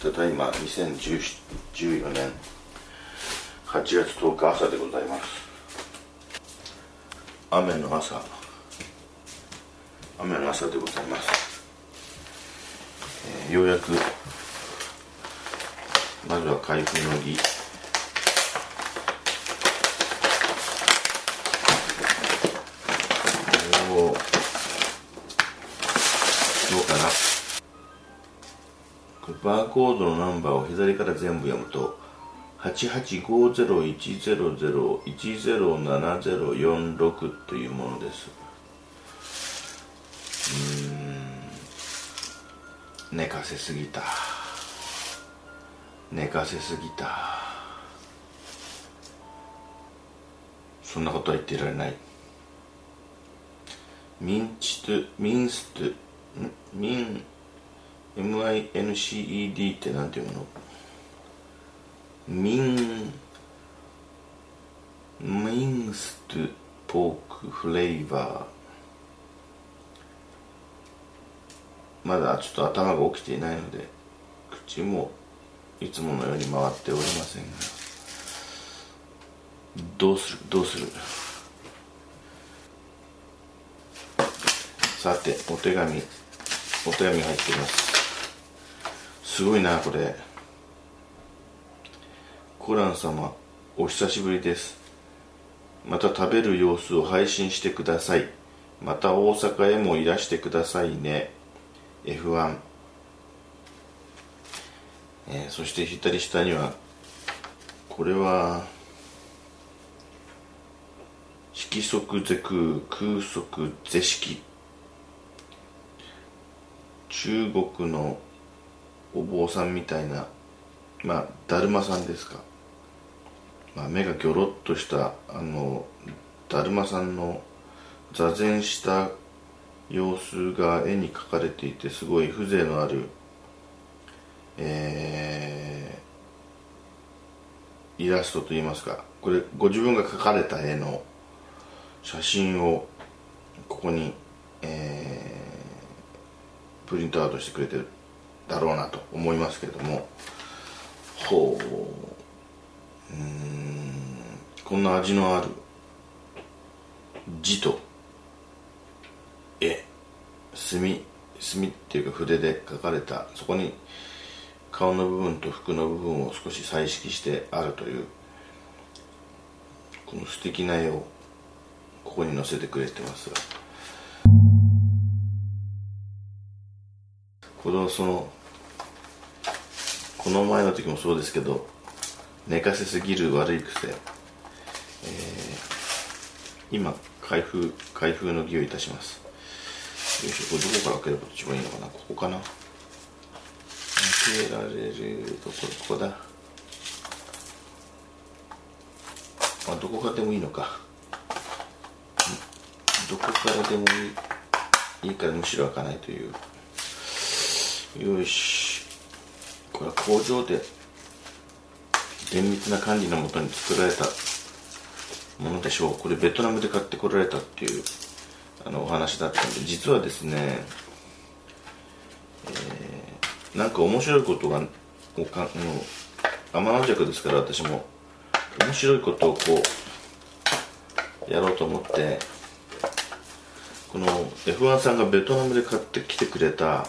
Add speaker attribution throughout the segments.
Speaker 1: ただいま2014年8月10日朝でございます。雨の朝。雨の朝でございます、えー、ようやくまずは開封の儀。バーコードのナンバーを左から全部読むと8850-100-107046というものです。うん。寝かせすぎた。寝かせすぎた。そんなことは言っていられない。ミンチトゥミンストゥミン MINCED ってなんていうの？ミンミンストポークフレーバー。まだちょっと頭が起きていないので口もいつものように回っておりませんが。どうする？どうする？さてお手紙お手紙入っています。すごいなこれ。コラン様お久しぶりです。また食べる様子を配信してください。また大阪へもいらしてくださいね。F1 えー、そして左下にはこれは色即是空空即是式中国のお坊さんみたいなまあだるまさんですか、まあ、目がギョロッとしたあのだるまさんの座禅した様子が絵に描かれていてすごい風情のあるえー、イラストといいますかこれご自分が描かれた絵の写真をここに、えー、プリントアウトしてくれてる。だろうなと思いますけども。ほう。うん。こんな味のある字と絵。墨墨っていうか筆で描かれたそこに顔の部分と服の部分を少し彩色してあるというこの素敵な絵をここに載せてくれてますが。これはそのこの前の時もそうですけど寝かせすぎる悪い癖、えー、今開封開封の儀をいたします。よいしょ。これどこから開ければ一番いいのかな？ここかな？開けられるところここだ。あどこかでもいいのか。どこからでもいいいいからむしろ開かないという。よしこれは工場で厳密な管理のもとに作られたものでしょう。これベトナムで買ってこられたっていうあのお話だったんで実はですね、えー、なんか面白いことがおかもう天の弱ですから私も面白いことをこうやろうと思ってこの F1 さんがベトナムで買ってきてくれた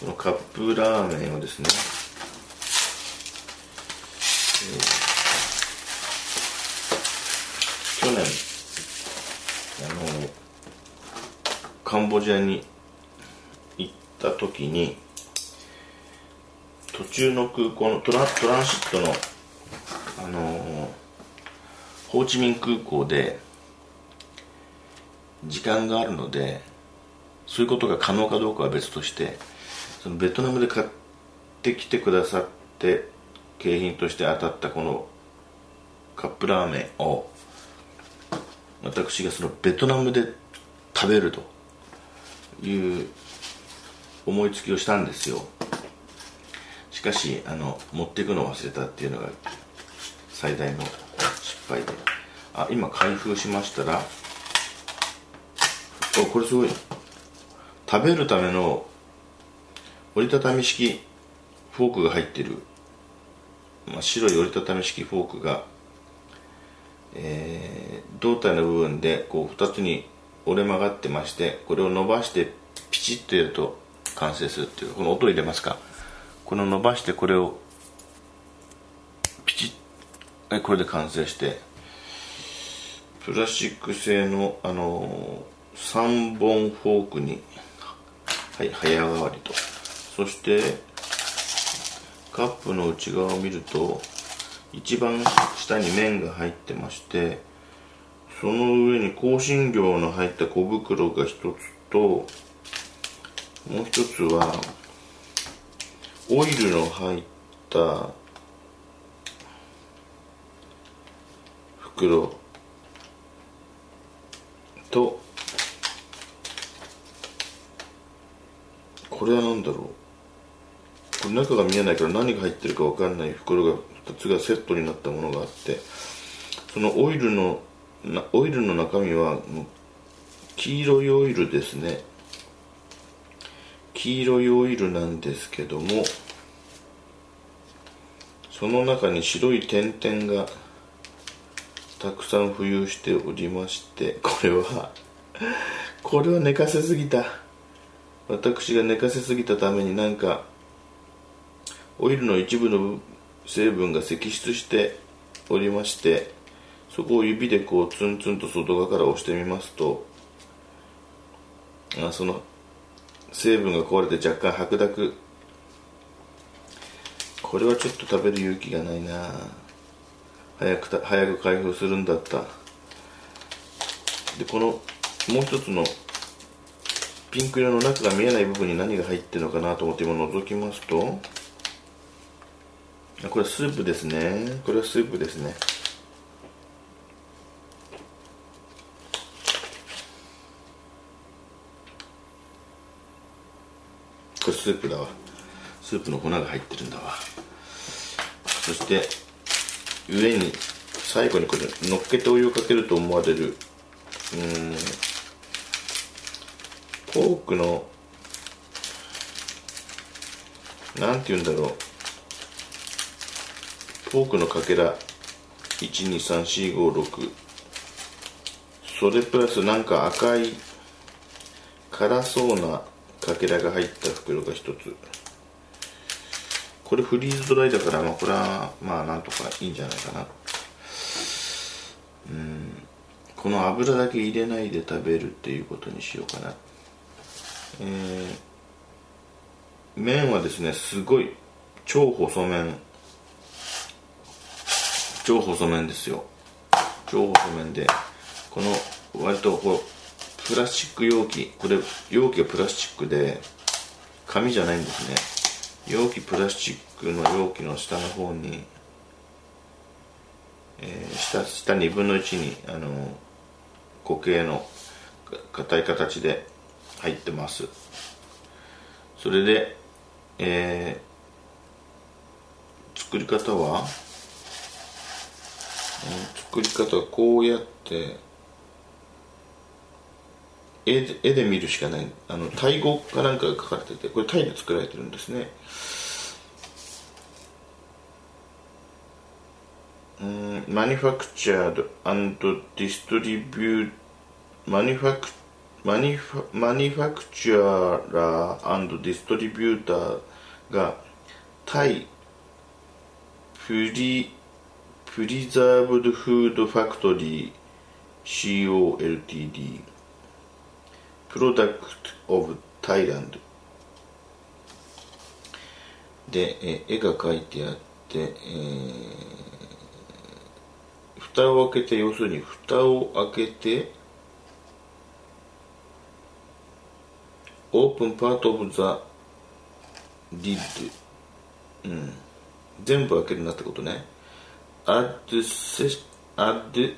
Speaker 1: このカップラーメンをですね、えー、去年あのカンボジアに行った時に途中の空港のトラトランシットのあのホーチミン空港で時間があるのでそういうことが可能かどうかは別としてそのベトナムで買ってきてくださって景品として当たったこのカップラーメンを私がそのベトナムで食べるという思いつきをしたんですよ。しかしあの持っていくのを忘れたっていうのが最大の失敗で。あ今開封しましたらおこれすごい食べるための折りたたみ式フォークが入ってる、まあ、白い折りたたみ式フォークが、えー、胴体の部分でこう2つに折れ曲がってましてこれを伸ばしてピチッとやると完成するっていうこの音入れますか？この伸ばしてこれをピチッこれで完成してプラスチック製のあの3本フォークに、はい、早変わりと。そしてカップの内側を見ると一番下に麺が入ってましてその上に香辛料の入った小袋が一つともう一つはオイルの入った袋とこれは何だろう？中が見えないから何が入ってるか分かんない袋が2つがセットになったものがあってそのオイルのオイルの中身は黄色いオイルですね。黄色いオイルなんですけどもその中に白い点々がたくさん浮遊しておりましてこれはこれは寝かせすぎた。私が寝かせすぎたためになんかオイルの一部の成分が析出しておりましてそこを指でこうツンツンと外側から押してみますとあその成分が壊れて若干白濁。これはちょっと食べる勇気がないな。早く早く開封するんだった。でこのもう一つのピンク色の中が見えない部分に何が入ってるのかなと思って今覗きますとこれスープですね。これはスープですね。これスープだわ。スープの粉が入ってるんだわ。そして上に最後にこれ乗っけてお湯をかけると思われる。うん。ポークのなんて言うんだろう。ポークのかけら123456それプラスなんか赤い辛そうなかけらが入った袋が一つ。これフリーズドライだからまあこれはまあなんとかいいんじゃないかな。うん。この油だけ入れないで食べるっていうことにしようかな。えー、麺はですねすごい超細麺。超細麺ですよ。超細麺でこの割とこうプラスチック容器これ容器がプラスチックで紙じゃないんですね。容器プラスチックの容器の下の方に、えー、下下2分の1にあの固形の硬い形で入ってます。それで、えー、作り方は作り方はこうやって絵で絵で見るしかない。あのタイ語かなんかが書かれててこれタイで作られてるんですね。うん manufactured and distributed manufactured マニファマニファクチャーラーディストリビューターがタイプリプリザーブドフードファクトリー COLTD プロダクトオブタイランドで、え絵が描いてあって、えー、蓋を開けて要するに蓋を開けてオープンパートオブザリッドうん。全部開けるなってことね。Add, add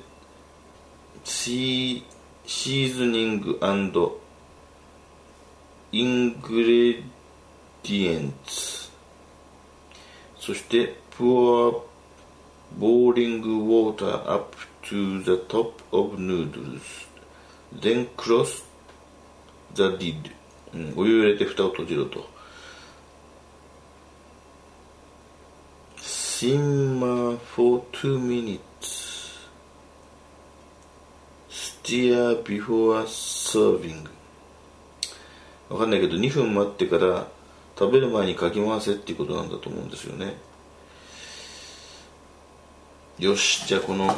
Speaker 1: seasoning and ingredients そして pour boiling water up to the top of noodles then close the lid、うん、お湯を入れて蓋を閉じろと simmer for 2 minutes. Stir before serving. わかんないけど2分待ってから食べる前にかき回せっていうことなんだと思うんですよね。よしじゃあこの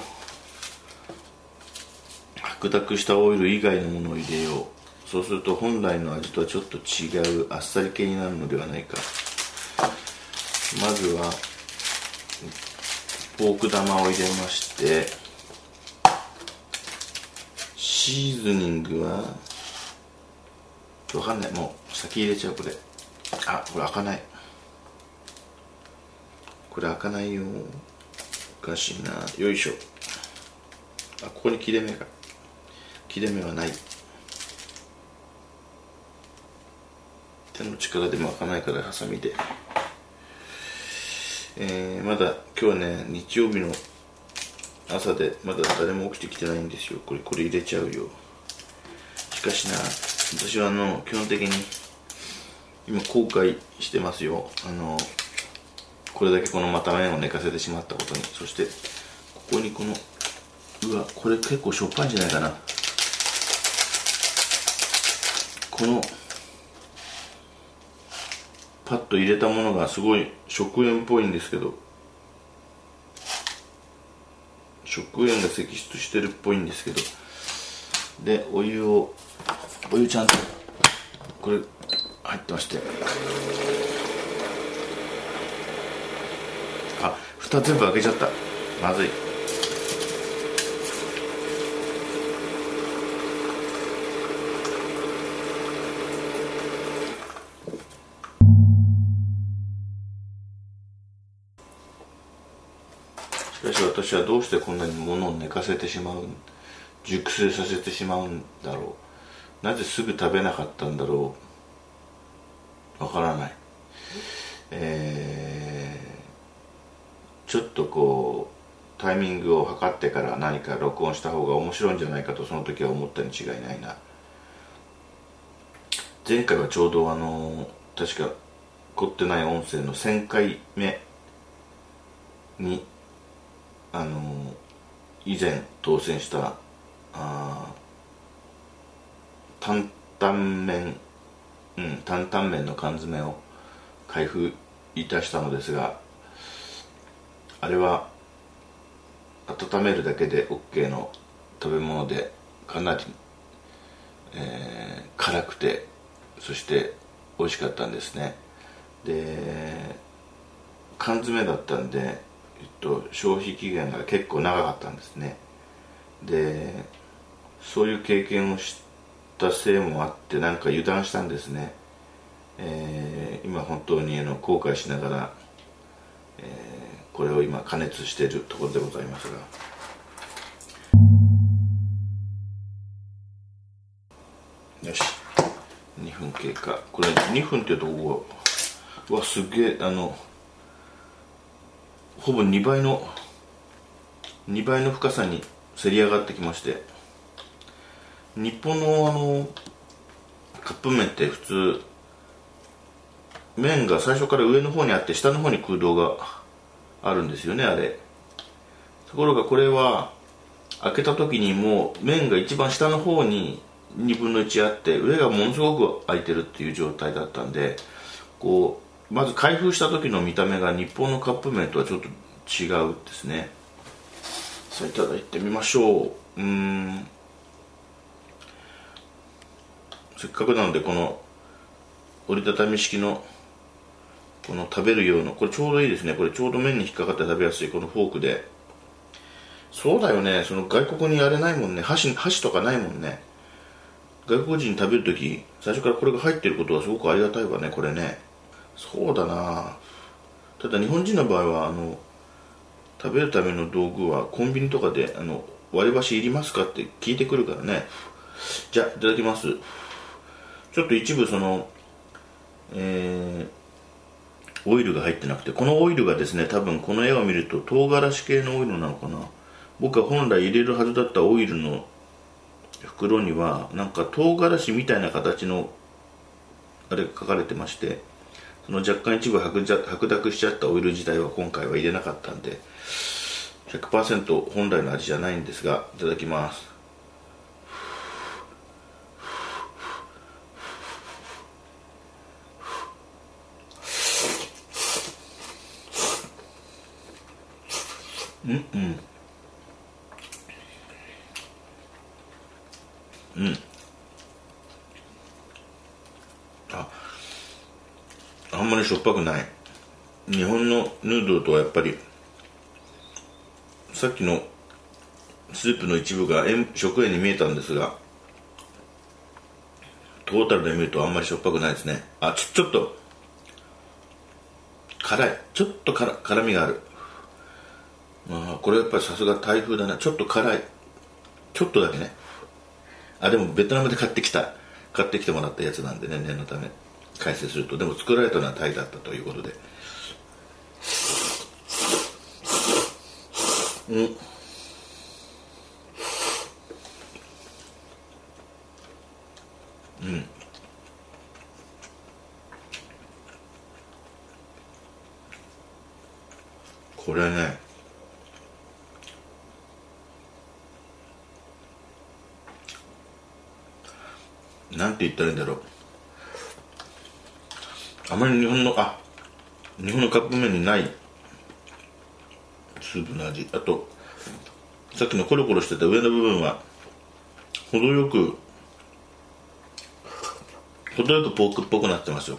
Speaker 1: 白濁したオイル以外のものを入れよう。そうすると本来の味とはちょっと違うあっさり系になるのではないか。まずはポーク玉を入れましてシーズニングはわかんない。もう先入れちゃうこれ。あこれ開かない。これ開かないよ。おかしいな。よいしょ。あここに切れ目が。切れ目はない。手の力でも開かないからハサミで。えー、まだ今日ね日曜日の朝でまだ誰も起きてきてないんですよ。これこれ入れちゃうよ。しかしな私はあの基本的に今後悔してますよ。あのこれだけこのまた麺を寝かせてしまったことに。そしてここにこのうわこれ結構しょっぱいんじゃないかな。このパッと入れたものがすごい食塩っぽいんですけど。食塩が析出してるっぽいんですけど。でお湯をお湯ちゃんとこれ入ってまして。あ蓋全部開けちゃった。まずい。しかし私はどうしてこんなに物を寝かせてしまう熟成させてしまうんだろう。なぜすぐ食べなかったんだろう。わからない。えー、ちょっとこうタイミングを測ってから何か録音した方が面白いんじゃないかとその時は思ったに違いないな。前回はちょうどあの確か凝ってない音声の1000回目にあの以前当選したあ担々麺うん担々麺の缶詰を開封いたしたのですがあれは温めるだけで OK の食べ物でかなり、えー、辛くてそして美味しかったんですね。で缶詰だったんで、えっと、消費期限が結構長かったんですね。でそういう経験をしたせいもあってなんか油断したんですね、えー、今本当にあの後悔しながら、えー、これを今加熱しているところでございますが。よし。2分経過。これ2分っていうとこがわすげえあのほぼ2倍の2倍の深さにせり上がってきまして日本のあのカップ麺って普通麺が最初から上の方にあって下の方に空洞があるんですよねあれ。ところがこれは開けた時にもう麺が一番下の方に2分の1あって上がものすごく開いてるっていう状態だったんでこうまず開封した時の見た目が日本のカップ麺とはちょっと違うですね。さあいただいてみましょう。うん。せっかくなのでこの折りたたみ式のこの食べるようなこれちょうどいいですね。これちょうど麺に引っかかって食べやすいこのフォークで。そうだよね。その外国にやれないもんね。箸箸とかないもんね。外国人食べる時最初からこれが入ってることはすごくありがたいわねこれね。そうだな。ただ日本人の場合はあの食べるための道具はコンビニとかであの割り箸いりますかって聞いてくるからね。じゃあいただきます。ちょっと一部そのえー、オイルが入ってなくてこのオイルがですね多分この絵を見ると唐辛子系のオイルなのかな。僕は本来入れるはずだったオイルの袋にはなんか唐辛子みたいな形のあれが書かれてましてその若干一部白濁しちゃったオイル自体は今回は入れなかったんで100%本来の味じゃないんですがいただきます。うんうん。うんああんまりしょっぱくない。日本のヌードルとはやっぱりさっきのスープの一部が塩食塩に見えたんですがトータルで見るとあんまりしょっぱくないですね。あちょちょっと辛い。ちょっと辛辛みがある。あこれやっぱりさすが台風だな。ちょっと辛い。ちょっとだけね。あでもベトナムで買ってきた。買ってきてもらったやつなんでね念のため。解説すると。でも作られたのはタイだったということで。うん。うん。これね。なんて言ったらいいんだろう。あまり日本のあ日本のカップ麺にないスープの味。あとさっきのコロコロしてた上の部分は程よく程よくポークっぽくなってますよ。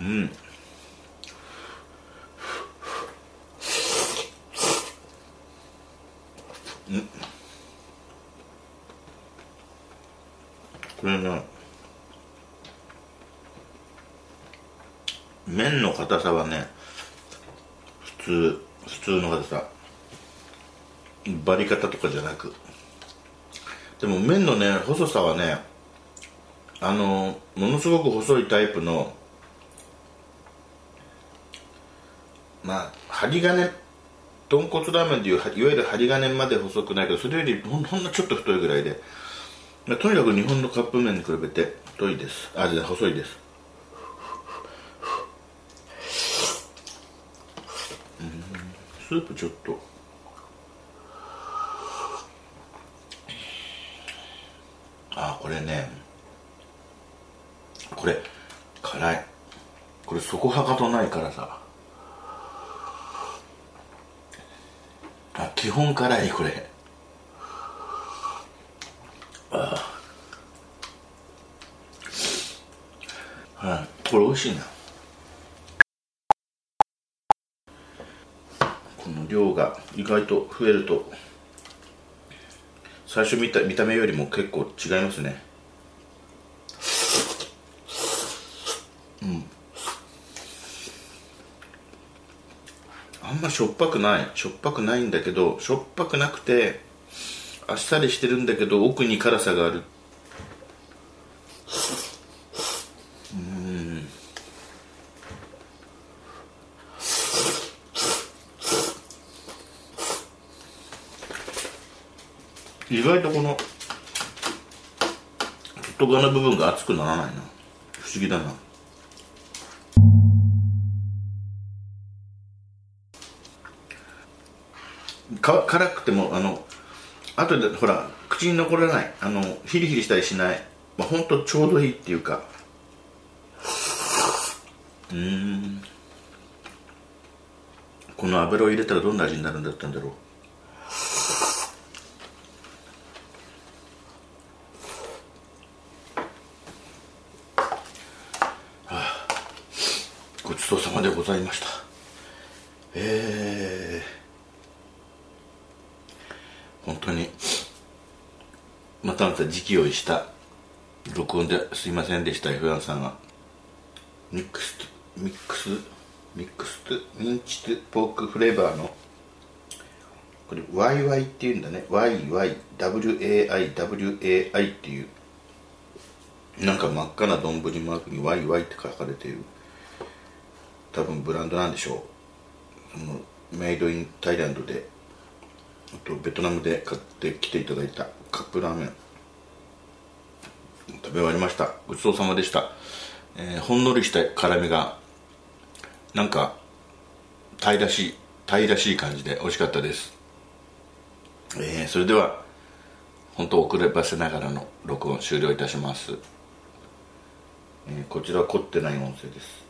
Speaker 1: うん。これな麺の硬さはね普通普通の硬さバリ方とかじゃなく。でも麺のね細さはねあのものすごく細いタイプのまあ針金豚骨ラーメンでいういわゆる針金まで細くないけどそれよりほんほんのちょっと太いぐらいで。とにかく日本のカップ麺に比べて太いです。あじゃ細いですうんスープちょっと。あこれね。これ辛い。これ底はかとない辛さ。あ基本辛いこれ。あ。はいこれ美味しいなこの量が意外と増えると最初見た見た目よりも結構違いますね。うん。あんましょっぱくないしょっぱくないんだけどしょっぱくなくてあっさりしてるんだけど奥に辛さがあるうん意外とこの外側の部分が熱くならないな不思議だな。か辛くてもあの後でほら口に残らない。あのヒリヒリしたりしない、まあ、ほんとちょうどいいっていうか。うん。この油を入れたらどんな味になるんだったんだろうごちそうさまでございました。えー、本当にまたまた時期をした録音ですいませんでした F1 さんが。ミックスミックスミックスとミンチポークフレーバーのこれ YY っていうんだね。YYWAIWAI っていうなんか真っ赤な丼マークに YY って書かれている。多分ブランドなんでしょう。メイドインタイランドであとベトナムで買ってきていただいたカップラーメン。食べ終わりました。ごちそうさまでした、えーほんのりした辛みがなんかタイらしいタイらしい感じで美味しかったです、えーそれでは本当遅ればせながらの録音終了いたします、えーこちら凝ってない音声です。